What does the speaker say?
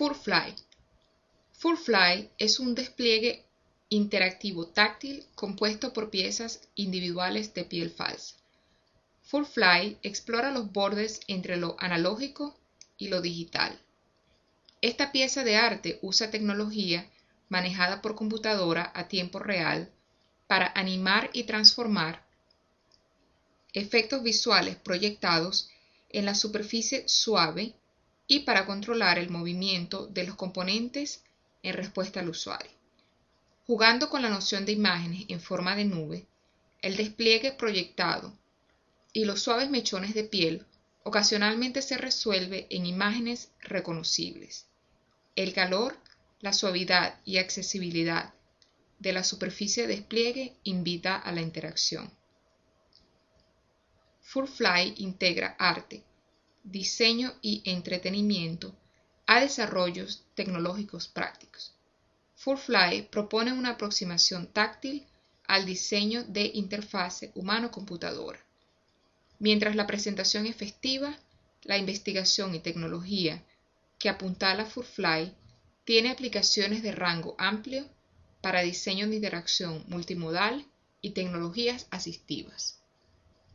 FurFly. FurFly es un despliegue interactivo táctil compuesto por piezas individuales de piel falsa. FurFly explora los bordes entre lo analógico y lo digital. Esta pieza de arte usa tecnología manejada por computadora a tiempo real para animar y transformar efectos visuales proyectados en la superficie suave y para controlar el movimiento de los componentes en respuesta al usuario. Jugando con la noción de imágenes en forma de nube, el despliegue proyectado y los suaves mechones de piel ocasionalmente se resuelve en imágenes reconocibles. El calor, la suavidad y accesibilidad de la superficie de despliegue invita a la interacción. FurFly integra arte, diseño y entretenimiento a desarrollos tecnológicos prácticos. FurFly propone una aproximación táctil al diseño de interfase humano-computadora. Mientras la presentación es festiva, la investigación y tecnología que apuntala FurFly tiene aplicaciones de rango amplio para diseño de interacción multimodal y tecnologías asistivas.